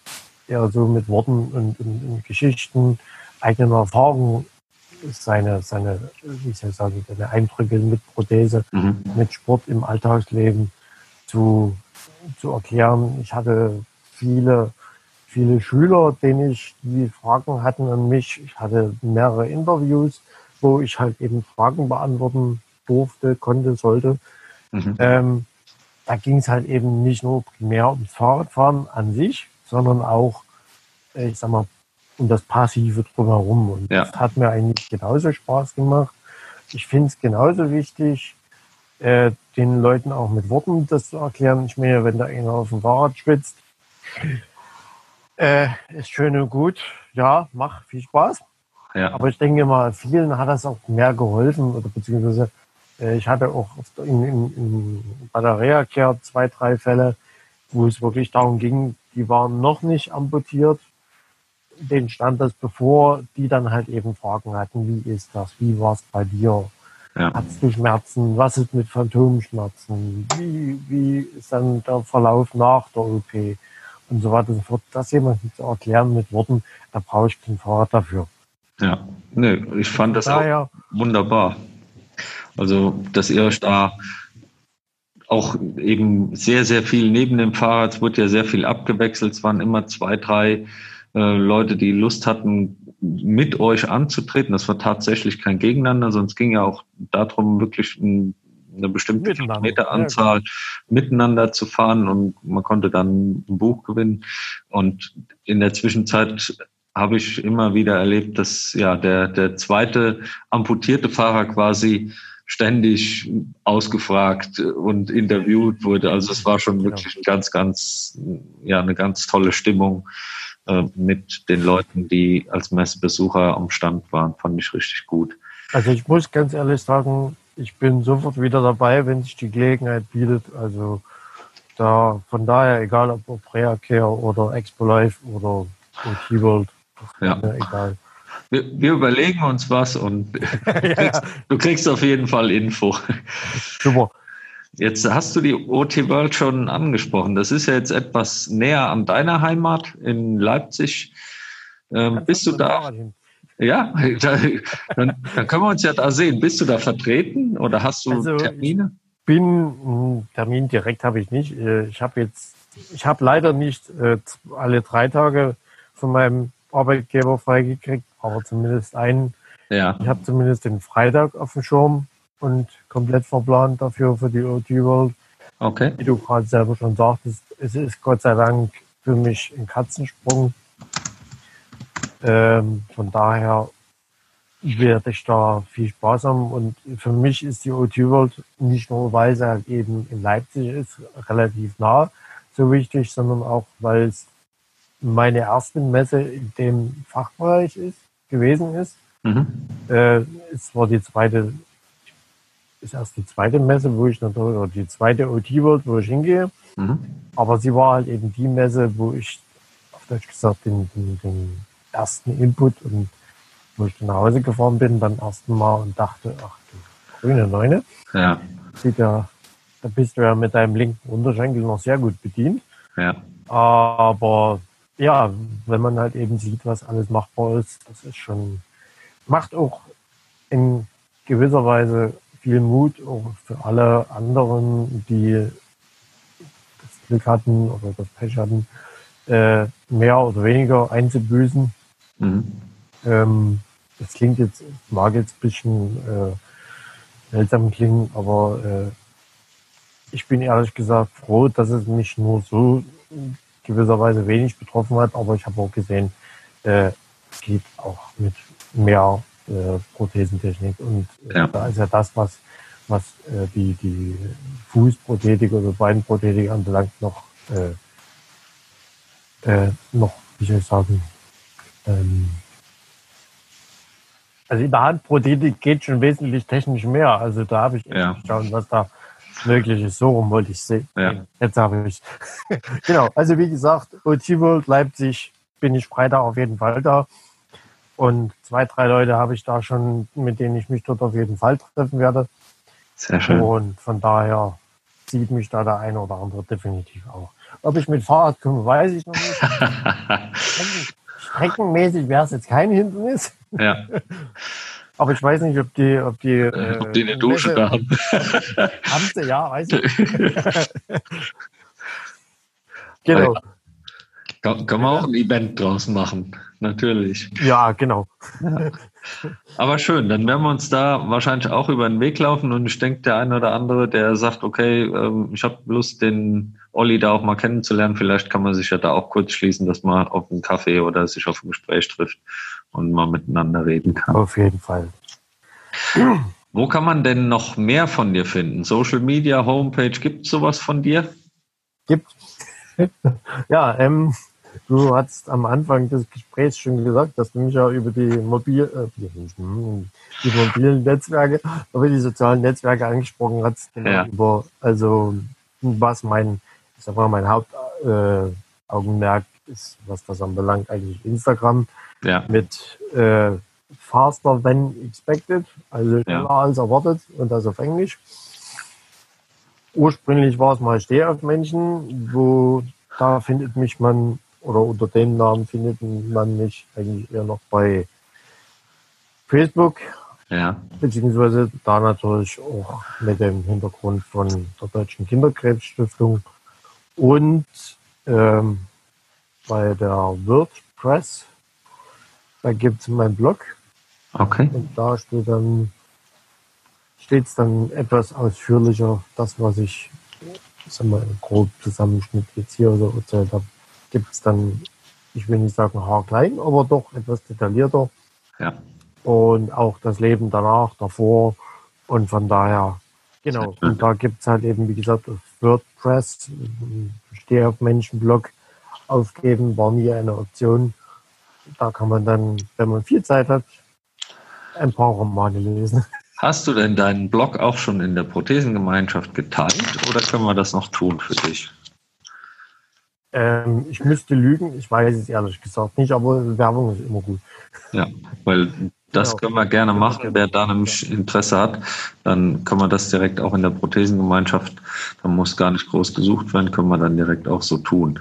Speaker 3: der so mit Worten und, und, und Geschichten, eigenen Erfahrungen seine, seine, wie soll ich sagen, seine Eindrücke mit Prothese, mhm. mit Sport im Alltagsleben zu, zu erklären. Ich hatte viele viele Schüler, denen ich die Fragen hatten an mich. Ich hatte mehrere Interviews, wo ich halt eben Fragen beantworten durfte, konnte, sollte. Mhm. Ähm, da ging es halt eben nicht nur primär ums Fahrradfahren an sich, sondern auch, äh, ich sag mal, um das Passive drumherum. Und ja. das hat mir eigentlich genauso Spaß gemacht. Ich finde es genauso wichtig, äh, den Leuten auch mit Worten das zu erklären. Ich meine, wenn da einer auf dem Fahrrad schwitzt, äh, ist schön und gut. Ja, macht viel Spaß. Ja. Aber ich denke mal, vielen hat das auch mehr geholfen oder beziehungsweise äh, ich hatte auch in, in, in, bei der Reha-Care zwei, drei Fälle, wo es wirklich darum ging, die waren noch nicht amputiert. Den stand das bevor, die dann halt eben Fragen hatten, wie ist das, wie war es bei dir? Ja. Hast du Schmerzen? Was ist mit Phantomschmerzen? Wie, wie ist dann der Verlauf nach der OP? Und so weiter und so fort. Das jemandem zu erklären mit Worten, da brauche ich kein Fahrrad dafür.
Speaker 1: Ja, nee, ich fand das Daher, auch wunderbar. Also, dass ihr euch da auch eben sehr, sehr viel neben dem Fahrrad, es wurde ja sehr viel abgewechselt. Es waren immer zwei, drei äh, Leute, die Lust hatten, mit euch anzutreten. Das war tatsächlich kein Gegeneinander, sonst ging ja auch darum, wirklich ein eine bestimmte Kilometeranzahl ja, miteinander zu fahren und man konnte dann ein Buch gewinnen. Und in der Zwischenzeit habe ich immer wieder erlebt, dass ja der, der zweite amputierte Fahrer quasi ständig ausgefragt und interviewt wurde. Also es war schon wirklich ein ganz, ganz, ja, eine ganz tolle Stimmung äh, mit den Leuten, die als Messebesucher am Stand waren. Fand ich richtig gut.
Speaker 3: Also ich muss ganz ehrlich sagen, ich bin sofort wieder dabei, wenn sich die Gelegenheit bietet. Also da von daher, egal ob, ob Reacare oder Expo Live oder OT World,
Speaker 1: ja. egal. Wir, wir, überlegen uns was und (laughs) du, kriegst, du kriegst auf jeden Fall Info. Super. Jetzt hast du die OT World schon angesprochen. Das ist ja jetzt etwas näher an deiner Heimat in Leipzig. Ähm, bist du da? Ja, dann, dann, können wir uns ja da sehen. Bist du da vertreten oder hast du also Termine?
Speaker 3: Ich bin hm, Termin direkt habe ich nicht. Äh, ich habe jetzt, ich habe leider nicht äh, alle drei Tage von meinem Arbeitgeber freigekriegt, aber zumindest einen. Ja. Ich habe zumindest den Freitag auf dem Schirm und komplett verplant dafür für die OT World. Okay. Wie du gerade selber schon sagtest, es ist Gott sei Dank für mich ein Katzensprung ähm, von daher werde ich da viel Spaß haben. Und für mich ist die O2 World nicht nur, weil sie halt eben in Leipzig ist, relativ nah so wichtig, sondern auch, weil es meine erste Messe in dem Fachbereich ist, gewesen ist. Mhm. Äh, es war die zweite, ist erst die zweite Messe, wo ich natürlich, oder die zweite OT World, wo ich hingehe. Mhm. Aber sie war halt eben die Messe, wo ich, auf Deutsch gesagt, den, den, den ersten Input und wo ich nach Hause gefahren bin, beim ersten Mal und dachte, ach du grüne Neune. Ja. Sieht ja, da bist du ja mit deinem linken Unterschenkel noch sehr gut bedient. Ja. Aber ja, wenn man halt eben sieht, was alles machbar ist, das ist schon, macht auch in gewisser Weise viel Mut auch für alle anderen, die das Glück hatten oder das Pech hatten, äh, mehr oder weniger einzubüßen. Mhm. Ähm, das klingt jetzt, mag jetzt ein bisschen äh, seltsam klingen, aber äh, ich bin ehrlich gesagt froh, dass es mich nur so gewisserweise wenig betroffen hat, aber ich habe auch gesehen, äh, es geht auch mit mehr äh, Prothesentechnik und äh, ja. da ist ja das, was was äh, die die Fußprothetik oder Beinprothetik anbelangt, noch äh, äh, noch, wie soll ich sagen, ähm, also in der Handprothetik geht schon wesentlich technisch mehr. Also da habe ich ja. geschaut, was da möglich ist. So rum wollte ich sehen. Ja. Jetzt habe ich. (laughs) genau. Also wie gesagt, OT World Leipzig bin ich Freitag auf jeden Fall da. Und zwei, drei Leute habe ich da schon, mit denen ich mich dort auf jeden Fall treffen werde. Sehr schön. Und von daher sieht mich da der eine oder andere definitiv auch. Ob ich mit Fahrrad komme, weiß ich noch nicht. (laughs) Streckenmäßig wäre es jetzt kein Hindernis. Ja. (laughs) Aber ich weiß nicht, ob die, ob die,
Speaker 1: äh, ob die eine Dusche Messe, da haben. (laughs)
Speaker 3: haben sie, ja, weiß ich. (laughs) genau.
Speaker 1: Kann, kann man auch ein Event draus machen, natürlich.
Speaker 3: Ja, genau.
Speaker 1: Aber schön, dann werden wir uns da wahrscheinlich auch über den Weg laufen und ich denke, der eine oder andere, der sagt, okay, ähm, ich habe Lust, den Olli da auch mal kennenzulernen, vielleicht kann man sich ja da auch kurz schließen, dass man auf einen Kaffee oder sich auf ein Gespräch trifft und mal miteinander reden kann.
Speaker 3: Auf jeden Fall. (clears throat)
Speaker 1: Wo kann man denn noch mehr von dir finden? Social Media, Homepage, gibt es sowas von dir?
Speaker 3: Gibt. (laughs) ja, ähm, Du hast am Anfang des Gesprächs schon gesagt, dass du mich ja über die, mobil, äh, die mobilen Netzwerke, über die sozialen Netzwerke angesprochen hast. Genau ja. Über, also was mein, ich sag mal, mein Hauptaugenmerk äh, ist, was das anbelangt, eigentlich Instagram. Ja. Mit äh, faster than expected, also schneller ja. als erwartet und das auf Englisch. Ursprünglich war es mal Steh auf Menschen, wo da findet mich man oder unter dem Namen findet man mich eigentlich eher noch bei Facebook. Ja. Beziehungsweise da natürlich auch mit dem Hintergrund von der Deutschen Kinderkrebsstiftung und ähm, bei der WordPress. Da gibt es meinen Blog. Okay. Und da steht dann steht es dann etwas ausführlicher, das, was ich, sag mal, grob Zusammenschnitt jetzt hier so erzählt habe gibt es dann, ich will nicht sagen haarklein, aber doch etwas detaillierter. Ja. Und auch das Leben danach, davor. Und von daher, genau. Und da gibt es halt eben, wie gesagt, auf WordPress, stehe auf Menschenblog aufgeben, war nie eine Option. Da kann man dann, wenn man viel Zeit hat, ein paar Romane lesen.
Speaker 1: Hast du denn deinen Blog auch schon in der Prothesengemeinschaft geteilt oder können wir das noch tun für dich?
Speaker 3: Ähm, ich müsste lügen, ich weiß es ehrlich gesagt nicht, aber Werbung ist immer gut.
Speaker 1: Ja, weil das genau. können wir gerne machen. Wer da nämlich Interesse hat, dann können wir das direkt auch in der Prothesengemeinschaft, da muss gar nicht groß gesucht werden, können wir dann direkt auch so tun.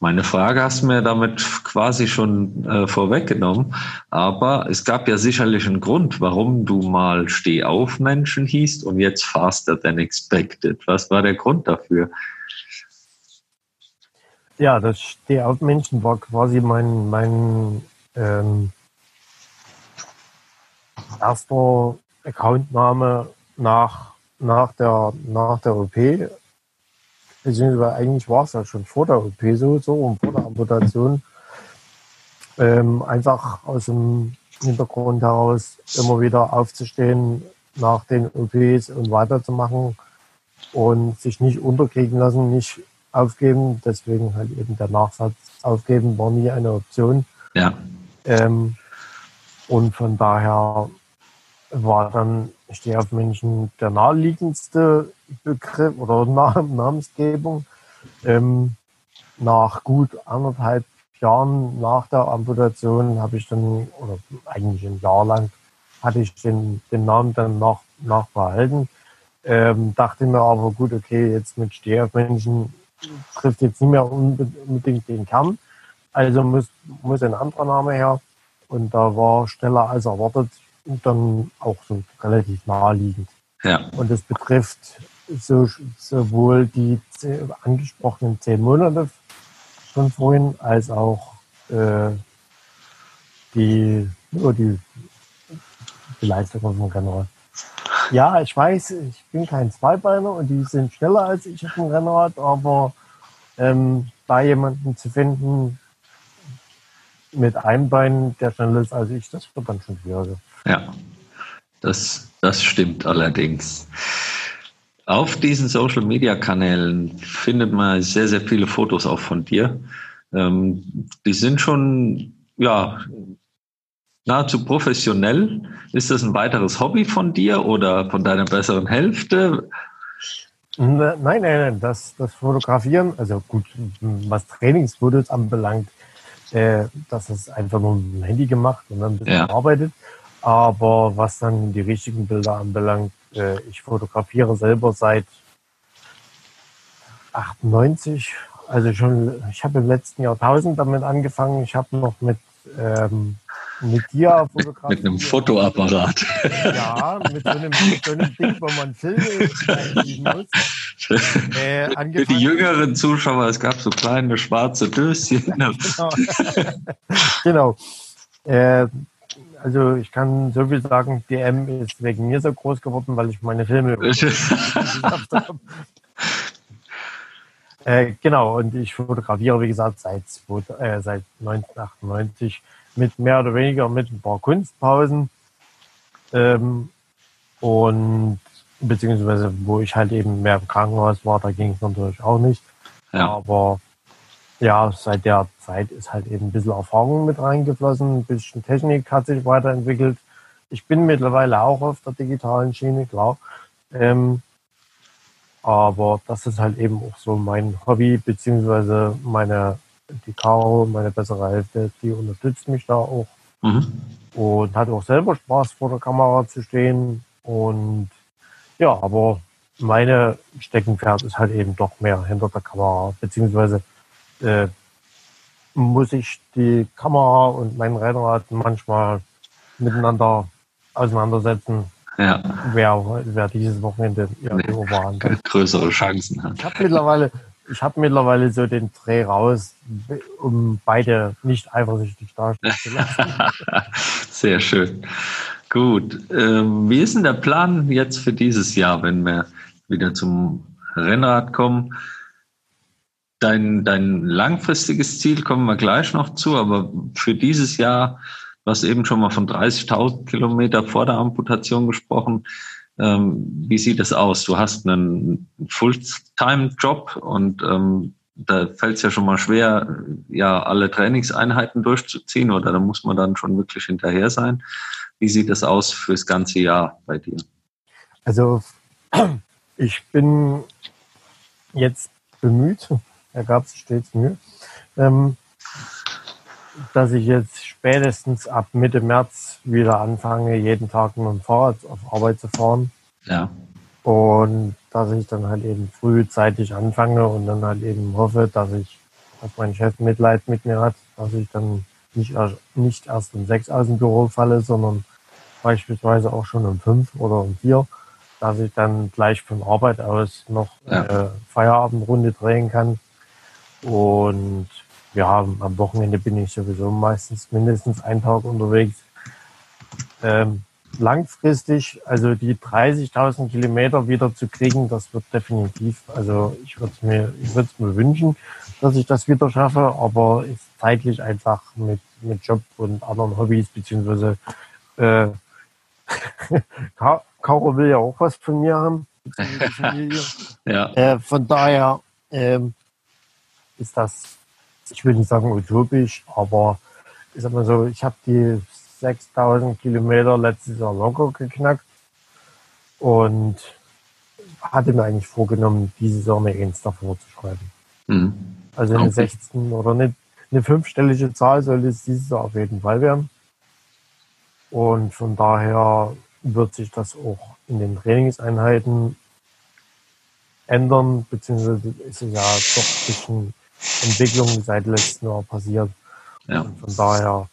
Speaker 1: Meine Frage hast du mir damit quasi schon äh, vorweggenommen, aber es gab ja sicherlich einen Grund, warum du mal Steh auf Menschen hießt und jetzt faster than expected. Was war der Grund dafür?
Speaker 3: Ja, das Stehaufmännchen war quasi mein, mein ähm, erster Accountname nach, nach, der, nach der OP. Beziehungsweise eigentlich war es ja schon vor der OP so, so und vor der Amputation. Ähm, einfach aus dem Hintergrund heraus immer wieder aufzustehen nach den OPs und weiterzumachen und sich nicht unterkriegen lassen, nicht aufgeben. Deswegen halt eben der Nachsatz aufgeben war nie eine Option. Ja. Ähm, und von daher war dann Steh auf Menschen der naheliegendste Begriff oder (laughs) Namensgebung. Ähm, nach gut anderthalb Jahren nach der Amputation habe ich dann, oder eigentlich ein Jahr lang, hatte ich den, den Namen dann nach, nachbehalten. Ähm, dachte mir aber, gut, okay, jetzt mit Stehaufmenschen trifft jetzt nicht mehr unbedingt den Kern. Also muss, muss ein anderer Name her. Und da war schneller als erwartet und dann auch so relativ naheliegend. Ja. Und das betrifft so, sowohl die angesprochenen zehn Monate von vorhin als auch äh, die, oh, die, die Leistung dem Rennrad. Ja, ich weiß, ich bin kein Zweibeiner und die sind schneller als ich auf dem Rennrad, aber ähm, da jemanden zu finden mit einem Bein, der schneller ist als ich, das wird dann schon schwieriger.
Speaker 1: Ja, das, das stimmt allerdings. Auf diesen Social Media Kanälen findet man sehr, sehr viele Fotos auch von dir. Ähm, die sind schon, ja, nahezu professionell. Ist das ein weiteres Hobby von dir oder von deiner besseren Hälfte?
Speaker 3: Nein, nein, nein, das, das Fotografieren, also gut, was Trainingsfotos anbelangt, äh, das ist einfach nur mit dem Handy gemacht und dann ein bisschen ja. arbeitet. Aber was dann die richtigen Bilder anbelangt, äh, ich fotografiere selber seit 98, also schon, ich habe im letzten Jahrtausend damit angefangen. Ich habe noch mit ähm, mit dir
Speaker 1: fotografiert. Mit einem Fotoapparat.
Speaker 3: Ja, mit so einem, mit so einem Ding, wo man Filme muss. (laughs)
Speaker 1: Äh, Für die jüngeren Zuschauer, es gab so kleine schwarze Döschen. (laughs) genau.
Speaker 3: genau. Äh, also ich kann so viel sagen, DM ist wegen mir so groß geworden, weil ich meine Filme (laughs) (laughs) habe. Äh, genau, und ich fotografiere, wie gesagt, seit, äh, seit 1998 mit mehr oder weniger mit ein paar Kunstpausen. Ähm, und beziehungsweise wo ich halt eben mehr im Krankenhaus war, da ging es natürlich auch nicht. Ja. Aber ja, seit der Zeit ist halt eben ein bisschen Erfahrung mit reingeflossen, ein bisschen Technik hat sich weiterentwickelt. Ich bin mittlerweile auch auf der digitalen Schiene, klar. Ähm, aber das ist halt eben auch so mein Hobby, beziehungsweise meine, die Caro, meine bessere Hälfte, die unterstützt mich da auch. Mhm. Und hat auch selber Spaß vor der Kamera zu stehen. Und ja, aber meine Steckenpferd ist halt eben doch mehr hinter der Kamera, beziehungsweise äh, muss ich die Kamera und mein Rennrad manchmal miteinander auseinandersetzen, ja. wer, wer dieses Wochenende
Speaker 1: nee, Oberhand (laughs) größere Chancen hat.
Speaker 3: Ich habe mittlerweile, ich habe mittlerweile so den Dreh raus, um beide nicht eifersüchtig dastehen zu lassen. (laughs)
Speaker 1: Sehr schön. Gut. Ähm, wie ist denn der Plan jetzt für dieses Jahr, wenn wir wieder zum Rennrad kommen? Dein, dein langfristiges Ziel kommen wir gleich noch zu, aber für dieses Jahr Du hast eben schon mal von 30.000 Kilometer vor der Amputation gesprochen. Ähm, wie sieht es aus? Du hast einen Fulltime-Job und ähm, da fällt es ja schon mal schwer, ja, alle Trainingseinheiten durchzuziehen oder da muss man dann schon wirklich hinterher sein. Wie sieht das aus fürs ganze Jahr bei dir?
Speaker 3: Also (clears throat) ich bin jetzt bemüht, da gab es stets Mühe, ähm, dass ich jetzt spätestens ab Mitte März wieder anfange, jeden Tag mit dem Fahrrad auf Arbeit zu fahren. Ja. Und dass ich dann halt eben frühzeitig anfange und dann halt eben hoffe, dass ich, dass mein Chef Mitleid mit mir hat, dass ich dann nicht, nicht erst um sechs aus dem Büro falle, sondern beispielsweise auch schon um fünf oder um vier, dass ich dann gleich von Arbeit aus noch ja. eine Feierabendrunde drehen kann. Und ja, am Wochenende bin ich sowieso meistens mindestens einen Tag unterwegs. Ähm, langfristig, also die 30.000 Kilometer wieder zu kriegen, das wird definitiv, also ich würde es mir, ich würde es mir wünschen, dass ich das wieder schaffe, aber ist zeitlich einfach mit, mit Job und anderen Hobbys, beziehungsweise äh, (laughs) Caro will ja auch was von mir haben. (laughs) ja. Äh, von daher ähm, ist das ich will nicht sagen utopisch, aber ich sag mal so, ich habe die 6000 Kilometer letztes Jahr locker geknackt und hatte mir eigentlich vorgenommen, dieses Jahr eine Eins davor zu schreiben. Mhm. Also eine okay. 16 oder nicht, eine fünfstellige Zahl sollte es dieses Jahr auf jeden Fall werden. Und von daher wird sich das auch in den Trainingseinheiten ändern, beziehungsweise ist es ja doch ein bisschen Entwicklung seit letztem Jahr passiert. Ja. Und von daher,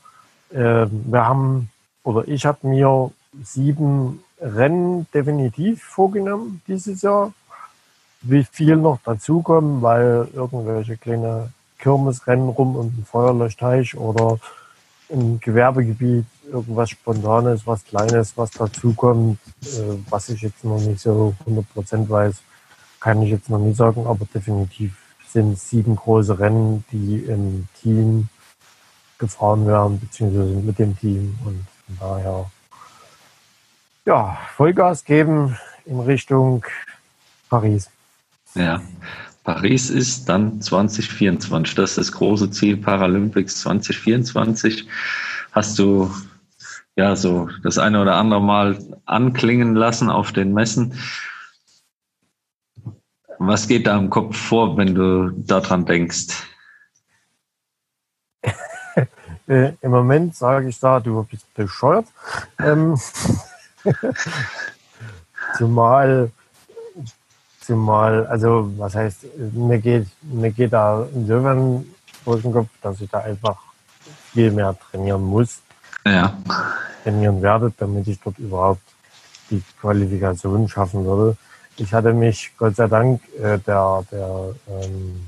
Speaker 3: äh, wir haben, oder ich habe mir sieben Rennen definitiv vorgenommen dieses Jahr. Wie viel noch dazukommen, weil irgendwelche kleine Kirmesrennen rum um den Feuerlöschteich oder im Gewerbegebiet irgendwas Spontanes, was Kleines, was dazukommt, äh, was ich jetzt noch nicht so 100% weiß, kann ich jetzt noch nicht sagen, aber definitiv sind sieben große Rennen, die im Team gefahren werden, beziehungsweise mit dem Team und von daher ja, Vollgas geben in Richtung Paris.
Speaker 1: Ja, Paris ist dann 2024. Das ist das große Ziel Paralympics 2024. Hast du ja so das eine oder andere Mal anklingen lassen auf den Messen. Was geht da im Kopf vor, wenn du daran denkst? (laughs)
Speaker 3: äh, Im Moment sage ich da, du bist bescheuert. Ähm, (laughs) zumal, zumal, also was heißt, mir geht, mir geht da insofern durch den Kopf, dass ich da einfach viel mehr trainieren muss. Ja. Trainieren werde, damit ich dort überhaupt die Qualifikation schaffen würde. Ich hatte mich, Gott sei Dank, äh, der, der ähm,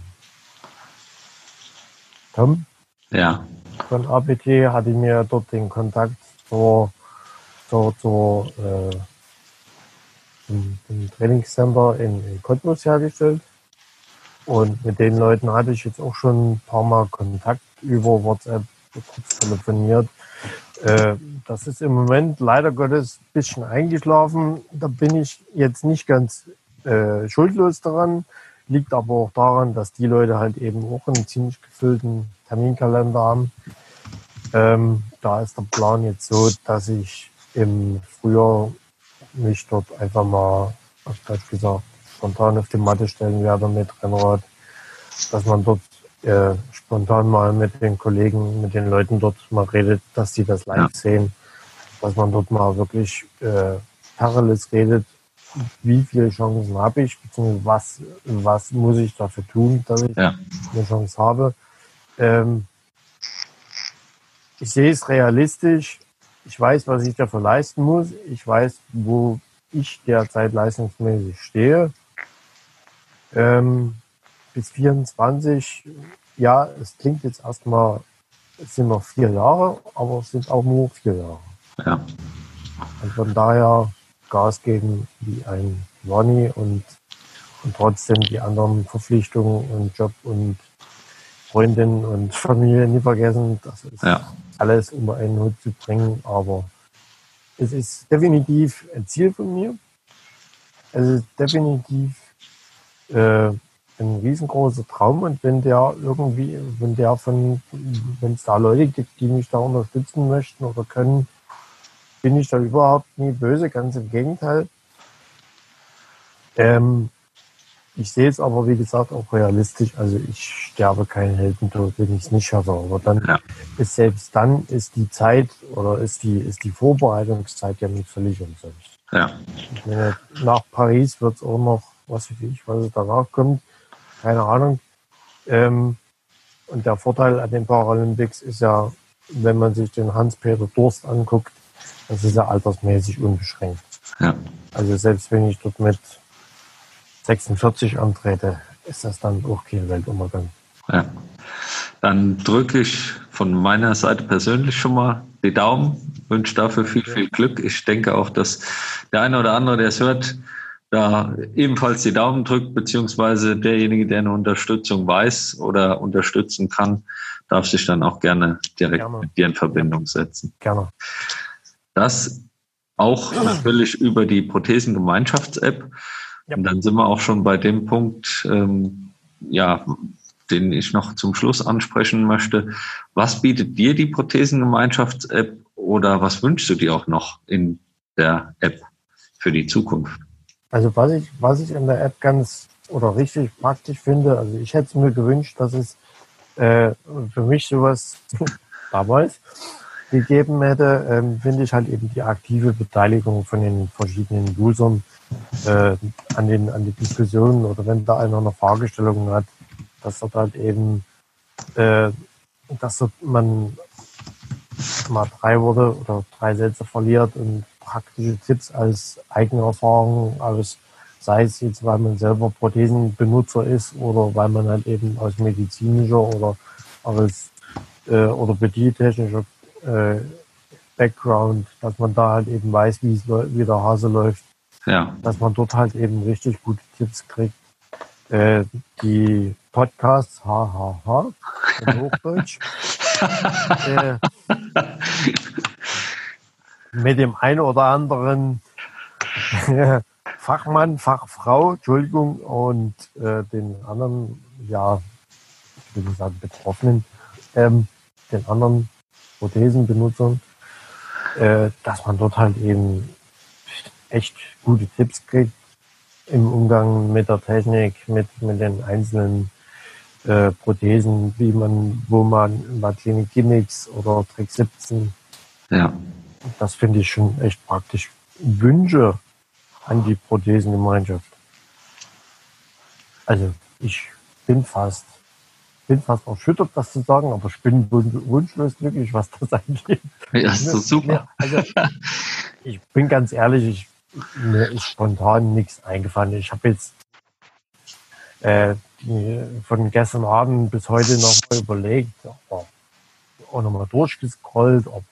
Speaker 3: Tom ja. von APT hatte mir dort den Kontakt zur, zur, zur äh, im, im Trainingscenter in, in Cottbus hergestellt. Und mit den Leuten hatte ich jetzt auch schon ein paar Mal Kontakt über WhatsApp kurz telefoniert. Äh, das ist im Moment leider Gottes ein bisschen eingeschlafen. Da bin ich jetzt nicht ganz äh, schuldlos daran. Liegt aber auch daran, dass die Leute halt eben auch einen ziemlich gefüllten Terminkalender haben. Ähm, da ist der Plan jetzt so, dass ich im Frühjahr mich dort einfach mal, auf Deutsch gesagt, spontan auf die Matte stellen werde mit Rennrad, dass man dort äh, spontan mal mit den Kollegen, mit den Leuten dort mal redet, dass sie das live ja. sehen, dass man dort mal wirklich äh, parallel redet, wie viele Chancen habe ich, beziehungsweise was, was muss ich dafür tun, dass ich ja. eine Chance habe. Ähm, ich sehe es realistisch. Ich weiß, was ich dafür leisten muss. Ich weiß, wo ich derzeit leistungsmäßig stehe. Ähm, bis 24, ja, es klingt jetzt erstmal, es sind noch vier Jahre, aber es sind auch nur vier Jahre. Ja. Und von daher Gas geben wie ein Ronny und, und trotzdem die anderen Verpflichtungen und Job und Freundin und (laughs) Familie nie vergessen. Das ist ja. alles unter einen Hut zu bringen, aber es ist definitiv ein Ziel von mir. Es ist definitiv äh, ein riesengroßer Traum und wenn der irgendwie, wenn der von, wenn es da Leute gibt, die mich da unterstützen möchten oder können, bin ich da überhaupt nie böse, ganz im Gegenteil. Ähm, ich sehe es aber, wie gesagt, auch realistisch. Also ich sterbe keinen Heldentod, wenn ich es nicht schaffe. Aber dann ja. ist selbst dann ist die Zeit oder ist die, ist die Vorbereitungszeit ja nicht völlig umsonst. Ja. Meine, nach Paris wird es auch noch, was weiß ich, was danach kommt, keine Ahnung. Ähm, und der Vorteil an den Paralympics ist ja, wenn man sich den Hans-Peter Durst anguckt, das ist ja altersmäßig unbeschränkt. Ja. Also selbst wenn ich dort mit 46 antrete, ist das dann auch kein Weltuntergang.
Speaker 1: Ja. Dann drücke ich von meiner Seite persönlich schon mal die Daumen, wünsche dafür viel, viel Glück. Ich denke auch, dass der eine oder andere, der es hört, da ebenfalls die Daumen drückt, beziehungsweise derjenige, der eine Unterstützung weiß oder unterstützen kann, darf sich dann auch gerne direkt gerne. mit dir in Verbindung setzen. Gerne. Das auch natürlich über die Prothesengemeinschafts-App. Ja. Und dann sind wir auch schon bei dem Punkt, ähm, ja, den ich noch zum Schluss ansprechen möchte. Was bietet dir die Prothesengemeinschafts-App oder was wünschst du dir auch noch in der App für die Zukunft?
Speaker 3: Also was ich, was ich in der App ganz oder richtig praktisch finde, also ich hätte es mir gewünscht, dass es äh, für mich sowas (laughs) damals gegeben hätte, ähm, finde ich halt eben die aktive Beteiligung von den verschiedenen Usern äh, an, den, an die Diskussionen oder wenn da einer eine Fragestellung hat, dass dort halt eben, äh, dass man mal drei Worte oder drei Sätze verliert und praktische Tipps als eigene Erfahrung aus, sei es jetzt, weil man selber Prothesenbenutzer ist oder weil man halt eben aus medizinischer oder als äh, oder bedientechnischer äh, Background, dass man da halt eben weiß, wie es wie der Hase läuft. Ja. Dass man dort halt eben richtig gute Tipps kriegt. Äh, die Podcasts, hahaha, ha, ha, in Hochdeutsch. (laughs) äh, mit dem einen oder anderen (laughs) Fachmann, Fachfrau, Entschuldigung, und äh, den anderen, ja, ich nicht sagen Betroffenen, ähm, den anderen Prothesenbenutzern, äh, dass man dort halt eben echt gute Tipps kriegt im Umgang mit der Technik, mit, mit den einzelnen äh, Prothesen, wie man, wo man bei kleine Gimmicks oder Trick 17. Ja. Das finde ich schon echt praktisch. Wünsche an die Prothesengemeinschaft. Also ich bin fast bin fast erschüttert, das zu sagen, aber ich bin wunschlos glücklich, was das (laughs) angeht.
Speaker 1: Ja, ist so super.
Speaker 3: Also, ich bin ganz ehrlich, ich, mir ist spontan nichts eingefallen. Ich habe jetzt äh, die, von gestern Abend bis heute noch mal überlegt, auch nochmal durchgescrollt, aber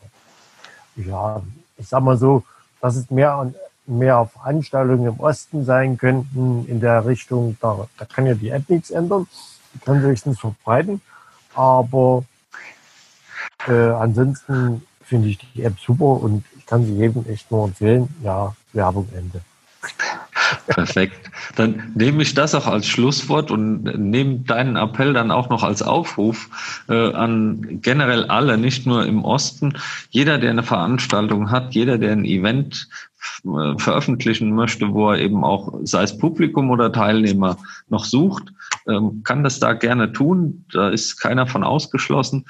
Speaker 3: ja, ich sag mal so, dass es mehr, mehr auf Veranstaltungen im Osten sein könnten in der Richtung, da, da kann ja die App nichts ändern. Die kann höchstens verbreiten. Aber äh, ansonsten finde ich die App super und ich kann sie jedem echt nur empfehlen. Ja, Werbung Ende.
Speaker 1: Perfekt. Dann nehme ich das auch als Schlusswort und nehme deinen Appell dann auch noch als Aufruf äh, an generell alle, nicht nur im Osten. Jeder, der eine Veranstaltung hat, jeder, der ein Event äh, veröffentlichen möchte, wo er eben auch, sei es Publikum oder Teilnehmer, noch sucht, ähm, kann das da gerne tun. Da ist keiner von ausgeschlossen.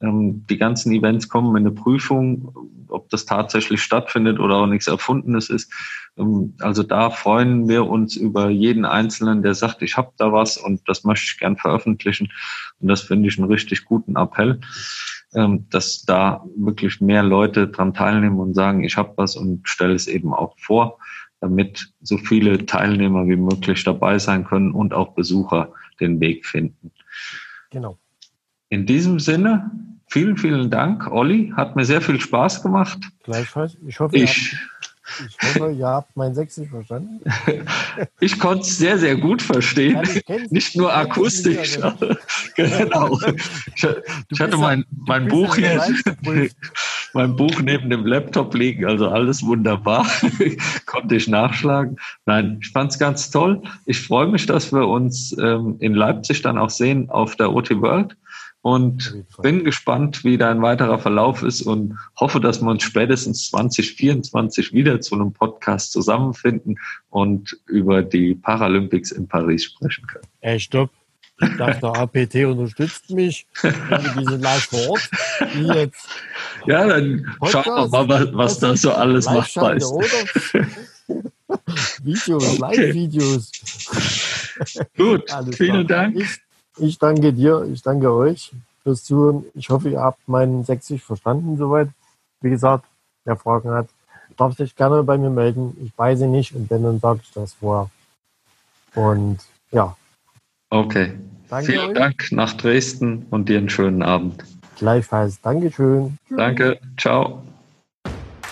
Speaker 1: Ähm, die ganzen Events kommen in eine Prüfung, ob das tatsächlich stattfindet oder auch nichts Erfundenes ist. Ähm, also da freuen wir uns über jeden Einzelnen, der sagt, ich habe da was und das möchte ich gern veröffentlichen. Und das finde ich einen richtig guten Appell, ähm, dass da wirklich mehr Leute dran teilnehmen und sagen, ich habe was und stelle es eben auch vor, damit so viele Teilnehmer wie möglich dabei sein können und auch Besucher den Weg finden. Genau. In diesem Sinne, vielen, vielen Dank, Olli. Hat mir sehr viel Spaß gemacht.
Speaker 3: Gleichfalls. Ich hoffe, ich, ich hoffe, ihr habt mein Sächsisch verstanden. (laughs)
Speaker 1: ich konnte es sehr, sehr gut verstehen. Ja, Nicht nur akustisch. (laughs) genau. Ich, ich hatte mein, mein Buch hier, (laughs) mein Buch neben dem Laptop liegen, also alles wunderbar. konnte ich nachschlagen. Nein, ich fand es ganz toll. Ich freue mich, dass wir uns ähm, in Leipzig dann auch sehen auf der OT World und bin gespannt, wie dein weiterer Verlauf ist und hoffe, dass wir uns spätestens 2024 wieder zu einem Podcast zusammenfinden und über die Paralympics in Paris sprechen können.
Speaker 3: Ey, stopp. Ich dachte, der APT unterstützt mich. Die sind live vor Ort.
Speaker 1: Jetzt ja, dann Podcast, schauen wir mal, was, da so alles machbar ist. (laughs)
Speaker 3: Videos, Live-Videos.
Speaker 1: Gut, Alles vielen. Dank.
Speaker 3: Ich ich danke dir, ich danke euch fürs Zuhören. Ich hoffe, ihr habt meinen 60 verstanden soweit. Wie gesagt, wer Fragen hat, darf sich gerne bei mir melden. Ich weiß sie nicht und wenn, dann sage ich das vorher. Und ja.
Speaker 1: Okay. Danke Vielen euch. Dank nach Dresden und dir einen schönen Abend.
Speaker 3: Gleichfalls. Dankeschön.
Speaker 1: Danke. Ciao.